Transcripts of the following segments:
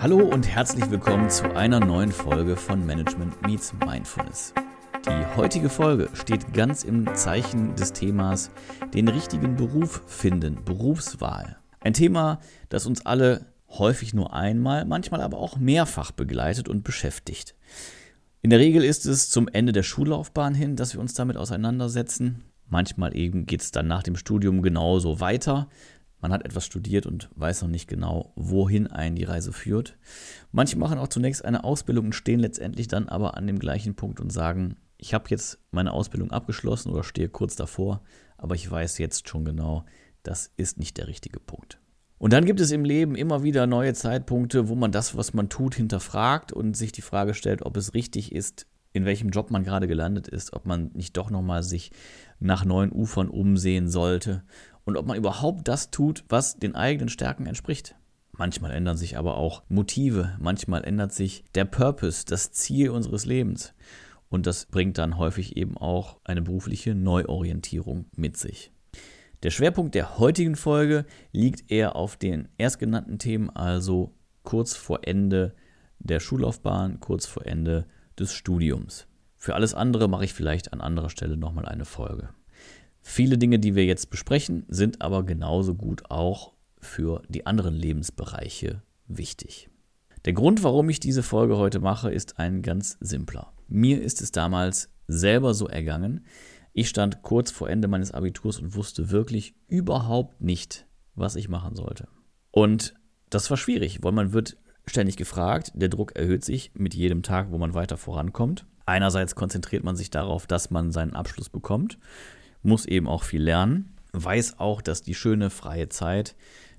Hallo und herzlich willkommen zu einer neuen Folge von Management Meets Mindfulness. Die heutige Folge steht ganz im Zeichen des Themas den richtigen Beruf finden, Berufswahl. Ein Thema, das uns alle häufig nur einmal, manchmal aber auch mehrfach begleitet und beschäftigt. In der Regel ist es zum Ende der Schullaufbahn hin, dass wir uns damit auseinandersetzen. Manchmal eben geht es dann nach dem Studium genauso weiter. Man hat etwas studiert und weiß noch nicht genau, wohin einen die Reise führt. Manche machen auch zunächst eine Ausbildung und stehen letztendlich dann aber an dem gleichen Punkt und sagen, ich habe jetzt meine Ausbildung abgeschlossen oder stehe kurz davor, aber ich weiß jetzt schon genau, das ist nicht der richtige Punkt. Und dann gibt es im Leben immer wieder neue Zeitpunkte, wo man das, was man tut, hinterfragt und sich die Frage stellt, ob es richtig ist, in welchem Job man gerade gelandet ist, ob man nicht doch nochmal sich nach neuen Ufern umsehen sollte und ob man überhaupt das tut, was den eigenen Stärken entspricht. Manchmal ändern sich aber auch Motive, manchmal ändert sich der Purpose, das Ziel unseres Lebens. Und das bringt dann häufig eben auch eine berufliche Neuorientierung mit sich. Der Schwerpunkt der heutigen Folge liegt eher auf den erstgenannten Themen, also kurz vor Ende der Schullaufbahn, kurz vor Ende des Studiums. Für alles andere mache ich vielleicht an anderer Stelle nochmal eine Folge. Viele Dinge, die wir jetzt besprechen, sind aber genauso gut auch für die anderen Lebensbereiche wichtig. Der Grund, warum ich diese Folge heute mache, ist ein ganz simpler. Mir ist es damals selber so ergangen. Ich stand kurz vor Ende meines Abiturs und wusste wirklich überhaupt nicht, was ich machen sollte. Und das war schwierig, weil man wird ständig gefragt, der Druck erhöht sich mit jedem Tag, wo man weiter vorankommt. Einerseits konzentriert man sich darauf, dass man seinen Abschluss bekommt muss eben auch viel lernen, weiß auch, dass die schöne freie Zeit,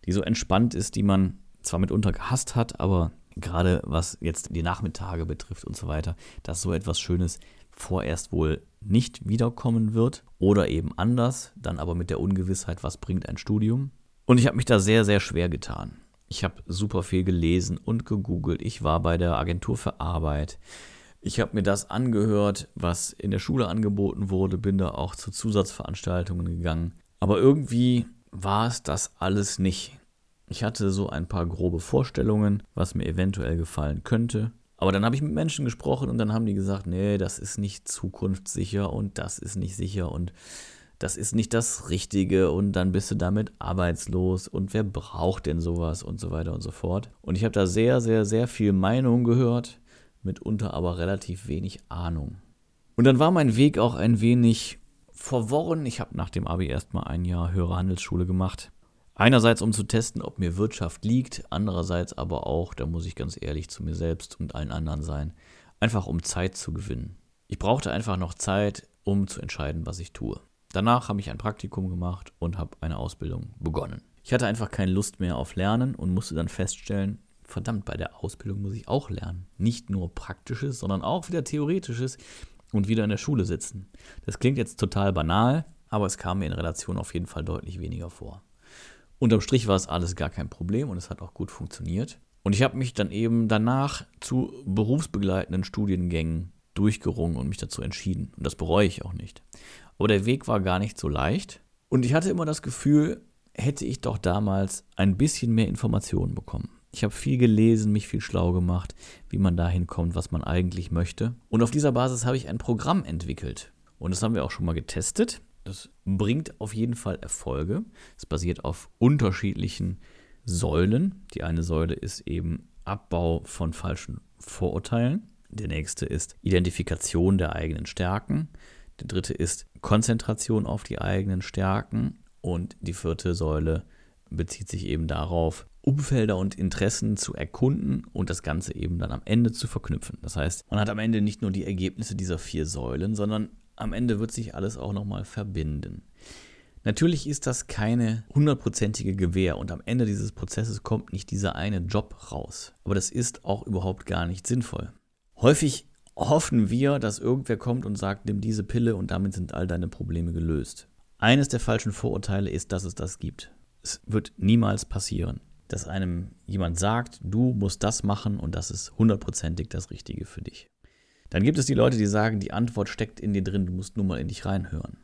die so entspannt ist, die man zwar mitunter gehasst hat, aber gerade was jetzt die Nachmittage betrifft und so weiter, dass so etwas Schönes vorerst wohl nicht wiederkommen wird oder eben anders, dann aber mit der Ungewissheit, was bringt ein Studium. Und ich habe mich da sehr, sehr schwer getan. Ich habe super viel gelesen und gegoogelt. Ich war bei der Agentur für Arbeit. Ich habe mir das angehört, was in der Schule angeboten wurde, bin da auch zu Zusatzveranstaltungen gegangen. Aber irgendwie war es das alles nicht. Ich hatte so ein paar grobe Vorstellungen, was mir eventuell gefallen könnte. Aber dann habe ich mit Menschen gesprochen und dann haben die gesagt, nee, das ist nicht zukunftssicher und das ist nicht sicher und das ist nicht das Richtige und dann bist du damit arbeitslos und wer braucht denn sowas und so weiter und so fort. Und ich habe da sehr, sehr, sehr viel Meinung gehört mitunter aber relativ wenig Ahnung. Und dann war mein Weg auch ein wenig verworren. Ich habe nach dem Abi erstmal ein Jahr höhere Handelsschule gemacht. Einerseits, um zu testen, ob mir Wirtschaft liegt, andererseits aber auch, da muss ich ganz ehrlich zu mir selbst und allen anderen sein, einfach um Zeit zu gewinnen. Ich brauchte einfach noch Zeit, um zu entscheiden, was ich tue. Danach habe ich ein Praktikum gemacht und habe eine Ausbildung begonnen. Ich hatte einfach keine Lust mehr auf Lernen und musste dann feststellen, verdammt, bei der Ausbildung muss ich auch lernen. Nicht nur Praktisches, sondern auch wieder Theoretisches und wieder in der Schule sitzen. Das klingt jetzt total banal, aber es kam mir in Relation auf jeden Fall deutlich weniger vor. Unterm Strich war es alles gar kein Problem und es hat auch gut funktioniert. Und ich habe mich dann eben danach zu berufsbegleitenden Studiengängen durchgerungen und mich dazu entschieden. Und das bereue ich auch nicht. Aber der Weg war gar nicht so leicht. Und ich hatte immer das Gefühl, hätte ich doch damals ein bisschen mehr Informationen bekommen. Ich habe viel gelesen, mich viel schlau gemacht, wie man dahin kommt, was man eigentlich möchte. Und auf dieser Basis habe ich ein Programm entwickelt. Und das haben wir auch schon mal getestet. Das bringt auf jeden Fall Erfolge. Es basiert auf unterschiedlichen Säulen. Die eine Säule ist eben Abbau von falschen Vorurteilen. Der nächste ist Identifikation der eigenen Stärken. Der dritte ist Konzentration auf die eigenen Stärken. Und die vierte Säule bezieht sich eben darauf, Umfelder und Interessen zu erkunden und das Ganze eben dann am Ende zu verknüpfen. Das heißt, man hat am Ende nicht nur die Ergebnisse dieser vier Säulen, sondern am Ende wird sich alles auch nochmal verbinden. Natürlich ist das keine hundertprozentige Gewähr und am Ende dieses Prozesses kommt nicht dieser eine Job raus. Aber das ist auch überhaupt gar nicht sinnvoll. Häufig hoffen wir, dass irgendwer kommt und sagt, nimm diese Pille und damit sind all deine Probleme gelöst. Eines der falschen Vorurteile ist, dass es das gibt. Es wird niemals passieren dass einem jemand sagt, du musst das machen und das ist hundertprozentig das Richtige für dich. Dann gibt es die Leute, die sagen, die Antwort steckt in dir drin, du musst nur mal in dich reinhören.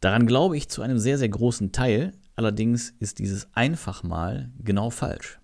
Daran glaube ich zu einem sehr, sehr großen Teil, allerdings ist dieses einfach mal genau falsch.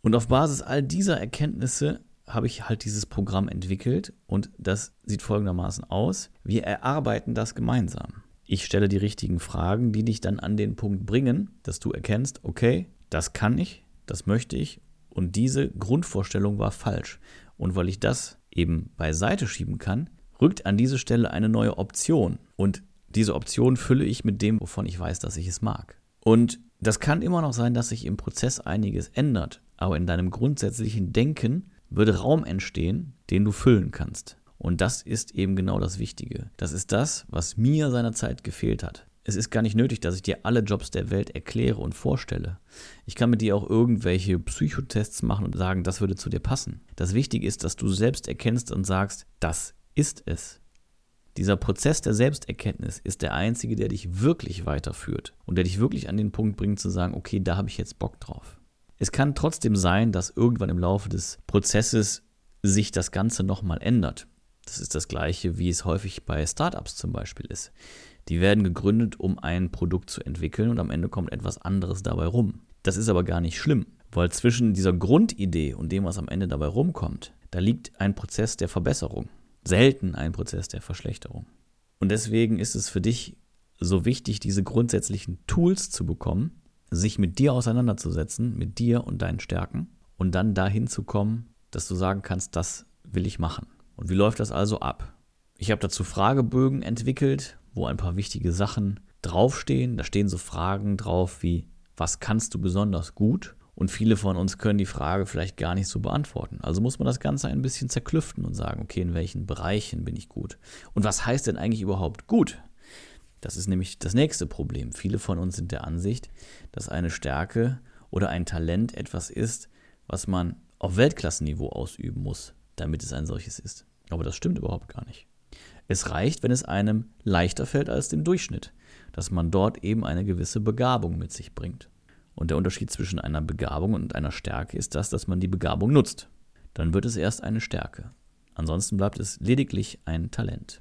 Und auf Basis all dieser Erkenntnisse habe ich halt dieses Programm entwickelt und das sieht folgendermaßen aus. Wir erarbeiten das gemeinsam. Ich stelle die richtigen Fragen, die dich dann an den Punkt bringen, dass du erkennst, okay, das kann ich, das möchte ich und diese Grundvorstellung war falsch. Und weil ich das eben beiseite schieben kann, rückt an diese Stelle eine neue Option. Und diese Option fülle ich mit dem, wovon ich weiß, dass ich es mag. Und das kann immer noch sein, dass sich im Prozess einiges ändert, aber in deinem grundsätzlichen Denken würde Raum entstehen, den du füllen kannst. Und das ist eben genau das Wichtige. Das ist das, was mir seinerzeit gefehlt hat. Es ist gar nicht nötig, dass ich dir alle Jobs der Welt erkläre und vorstelle. Ich kann mit dir auch irgendwelche Psychotests machen und sagen, das würde zu dir passen. Das Wichtige ist, dass du selbst erkennst und sagst, das ist es. Dieser Prozess der Selbsterkenntnis ist der einzige, der dich wirklich weiterführt und der dich wirklich an den Punkt bringt zu sagen, okay, da habe ich jetzt Bock drauf. Es kann trotzdem sein, dass irgendwann im Laufe des Prozesses sich das Ganze nochmal ändert. Das ist das gleiche, wie es häufig bei Startups zum Beispiel ist. Die werden gegründet, um ein Produkt zu entwickeln und am Ende kommt etwas anderes dabei rum. Das ist aber gar nicht schlimm, weil zwischen dieser Grundidee und dem, was am Ende dabei rumkommt, da liegt ein Prozess der Verbesserung, selten ein Prozess der Verschlechterung. Und deswegen ist es für dich so wichtig, diese grundsätzlichen Tools zu bekommen, sich mit dir auseinanderzusetzen, mit dir und deinen Stärken und dann dahin zu kommen, dass du sagen kannst, das will ich machen. Und wie läuft das also ab? Ich habe dazu Fragebögen entwickelt, wo ein paar wichtige Sachen draufstehen. Da stehen so Fragen drauf wie, was kannst du besonders gut? Und viele von uns können die Frage vielleicht gar nicht so beantworten. Also muss man das Ganze ein bisschen zerklüften und sagen, okay, in welchen Bereichen bin ich gut? Und was heißt denn eigentlich überhaupt gut? Das ist nämlich das nächste Problem. Viele von uns sind der Ansicht, dass eine Stärke oder ein Talent etwas ist, was man auf Weltklassenniveau ausüben muss, damit es ein solches ist. Aber das stimmt überhaupt gar nicht. Es reicht, wenn es einem leichter fällt als dem Durchschnitt, dass man dort eben eine gewisse Begabung mit sich bringt. Und der Unterschied zwischen einer Begabung und einer Stärke ist das, dass man die Begabung nutzt. Dann wird es erst eine Stärke. Ansonsten bleibt es lediglich ein Talent.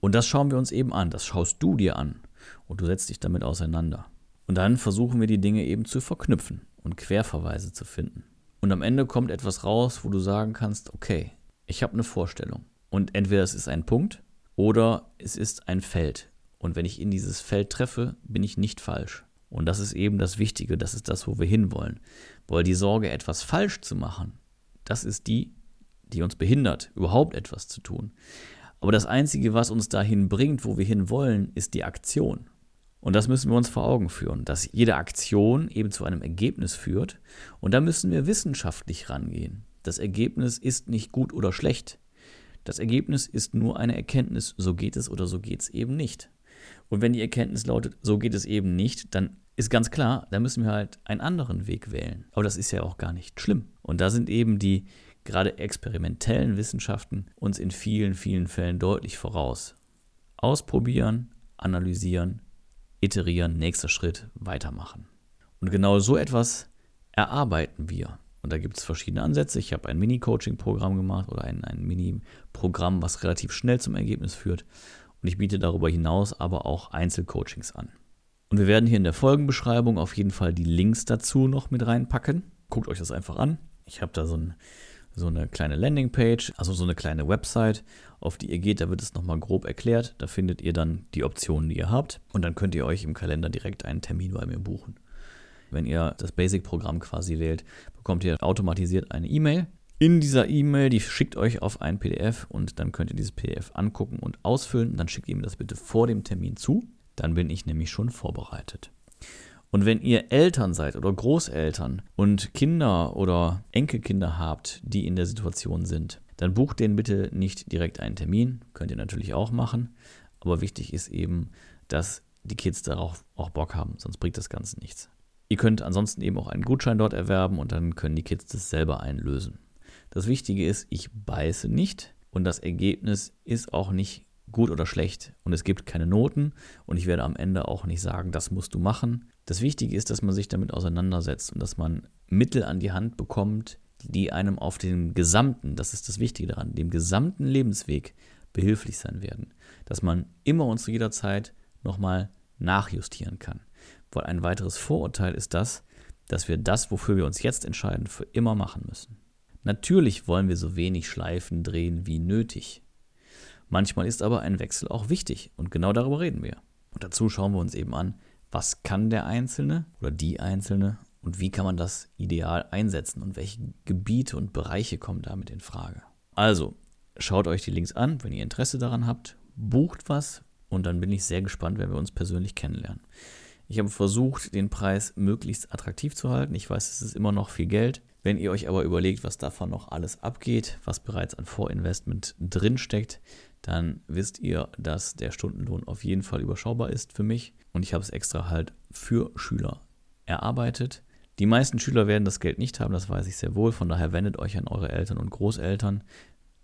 Und das schauen wir uns eben an, das schaust du dir an und du setzt dich damit auseinander. Und dann versuchen wir die Dinge eben zu verknüpfen und Querverweise zu finden. Und am Ende kommt etwas raus, wo du sagen kannst, okay, ich habe eine Vorstellung. Und entweder es ist ein Punkt oder es ist ein Feld. Und wenn ich in dieses Feld treffe, bin ich nicht falsch. Und das ist eben das Wichtige, das ist das, wo wir hinwollen. Weil die Sorge, etwas falsch zu machen, das ist die, die uns behindert, überhaupt etwas zu tun. Aber das Einzige, was uns dahin bringt, wo wir hin wollen, ist die Aktion. Und das müssen wir uns vor Augen führen, dass jede Aktion eben zu einem Ergebnis führt. Und da müssen wir wissenschaftlich rangehen. Das Ergebnis ist nicht gut oder schlecht. Das Ergebnis ist nur eine Erkenntnis, so geht es oder so geht es eben nicht. Und wenn die Erkenntnis lautet, so geht es eben nicht, dann ist ganz klar, da müssen wir halt einen anderen Weg wählen. Aber das ist ja auch gar nicht schlimm. Und da sind eben die gerade experimentellen Wissenschaften uns in vielen, vielen Fällen deutlich voraus. Ausprobieren, analysieren, iterieren, nächster Schritt, weitermachen. Und genau so etwas erarbeiten wir. Und da gibt es verschiedene Ansätze. Ich habe ein Mini-Coaching-Programm gemacht oder ein, ein Mini-Programm, was relativ schnell zum Ergebnis führt. Und ich biete darüber hinaus aber auch Einzelcoachings an. Und wir werden hier in der Folgenbeschreibung auf jeden Fall die Links dazu noch mit reinpacken. Guckt euch das einfach an. Ich habe da so ein so eine kleine Landingpage, also so eine kleine Website, auf die ihr geht. Da wird es nochmal grob erklärt. Da findet ihr dann die Optionen, die ihr habt. Und dann könnt ihr euch im Kalender direkt einen Termin bei mir buchen. Wenn ihr das Basic-Programm quasi wählt, bekommt ihr automatisiert eine E-Mail. In dieser E-Mail, die schickt euch auf ein PDF und dann könnt ihr dieses PDF angucken und ausfüllen. Dann schickt ihr mir das bitte vor dem Termin zu. Dann bin ich nämlich schon vorbereitet. Und wenn ihr Eltern seid oder Großeltern und Kinder oder Enkelkinder habt, die in der Situation sind, dann bucht denen bitte nicht direkt einen Termin. Könnt ihr natürlich auch machen. Aber wichtig ist eben, dass die Kids darauf auch Bock haben, sonst bringt das Ganze nichts. Ihr könnt ansonsten eben auch einen Gutschein dort erwerben und dann können die Kids das selber einlösen. Das Wichtige ist, ich beiße nicht und das Ergebnis ist auch nicht gut oder schlecht und es gibt keine Noten und ich werde am Ende auch nicht sagen, das musst du machen. Das Wichtige ist, dass man sich damit auseinandersetzt und dass man Mittel an die Hand bekommt, die einem auf den gesamten, das ist das Wichtige daran, dem gesamten Lebensweg behilflich sein werden. Dass man immer und zu jeder Zeit nochmal nachjustieren kann. Weil ein weiteres Vorurteil ist das, dass wir das, wofür wir uns jetzt entscheiden, für immer machen müssen. Natürlich wollen wir so wenig Schleifen drehen wie nötig. Manchmal ist aber ein Wechsel auch wichtig und genau darüber reden wir. Und dazu schauen wir uns eben an, was kann der Einzelne oder die Einzelne und wie kann man das ideal einsetzen und welche Gebiete und Bereiche kommen damit in Frage. Also, schaut euch die Links an, wenn ihr Interesse daran habt, bucht was und dann bin ich sehr gespannt, wenn wir uns persönlich kennenlernen. Ich habe versucht, den Preis möglichst attraktiv zu halten. Ich weiß, es ist immer noch viel Geld. Wenn ihr euch aber überlegt, was davon noch alles abgeht, was bereits an Vorinvestment drinsteckt, dann wisst ihr, dass der Stundenlohn auf jeden Fall überschaubar ist für mich. Und ich habe es extra halt für Schüler erarbeitet. Die meisten Schüler werden das Geld nicht haben, das weiß ich sehr wohl. Von daher wendet euch an eure Eltern und Großeltern.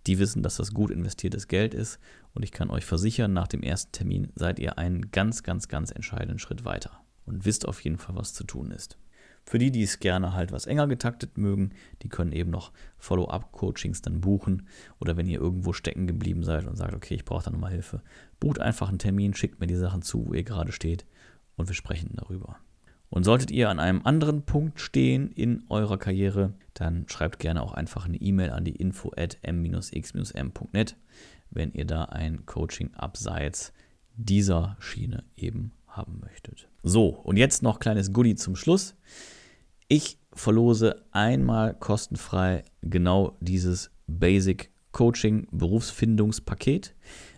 Die wissen, dass das gut investiertes Geld ist. Und ich kann euch versichern, nach dem ersten Termin seid ihr einen ganz, ganz, ganz entscheidenden Schritt weiter. Und wisst auf jeden Fall, was zu tun ist. Für die, die es gerne halt was enger getaktet mögen, die können eben noch Follow-up-Coachings dann buchen. Oder wenn ihr irgendwo stecken geblieben seid und sagt, okay, ich brauche da nochmal Hilfe, bucht einfach einen Termin, schickt mir die Sachen zu, wo ihr gerade steht und wir sprechen darüber. Und solltet ihr an einem anderen Punkt stehen in eurer Karriere, dann schreibt gerne auch einfach eine E-Mail an die info at m-x-m.net, wenn ihr da ein Coaching abseits dieser Schiene eben haben möchtet. So, und jetzt noch kleines Goodie zum Schluss. Ich verlose einmal kostenfrei genau dieses Basic Coaching Berufsfindungspaket.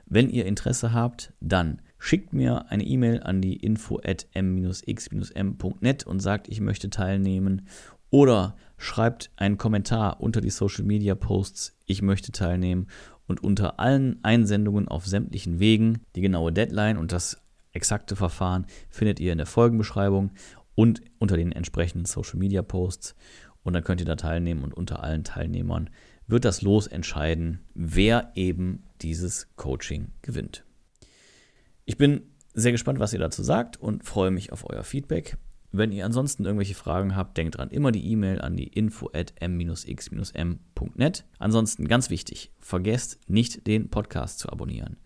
Wenn ihr Interesse habt, dann schickt mir eine E-Mail an die info at m-x-m.net und sagt, ich möchte teilnehmen. Oder schreibt einen Kommentar unter die Social Media Posts, ich möchte teilnehmen. Und unter allen Einsendungen auf sämtlichen Wegen die genaue Deadline und das exakte Verfahren findet ihr in der Folgenbeschreibung und unter den entsprechenden Social Media Posts. Und dann könnt ihr da teilnehmen und unter allen Teilnehmern wird das Los entscheiden, wer eben dieses Coaching gewinnt. Ich bin sehr gespannt, was ihr dazu sagt und freue mich auf euer Feedback. Wenn ihr ansonsten irgendwelche Fragen habt, denkt dran, immer die E-Mail an die info at m-x-m.net. Ansonsten ganz wichtig, vergesst nicht den Podcast zu abonnieren.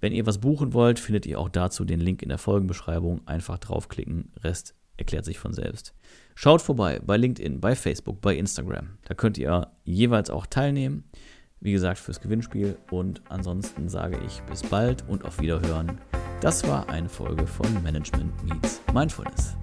Wenn ihr was buchen wollt, findet ihr auch dazu den Link in der Folgenbeschreibung. Einfach draufklicken, Rest erklärt sich von selbst. Schaut vorbei bei LinkedIn, bei Facebook, bei Instagram. Da könnt ihr jeweils auch teilnehmen. Wie gesagt, fürs Gewinnspiel. Und ansonsten sage ich bis bald und auf Wiederhören. Das war eine Folge von Management Meets Mindfulness.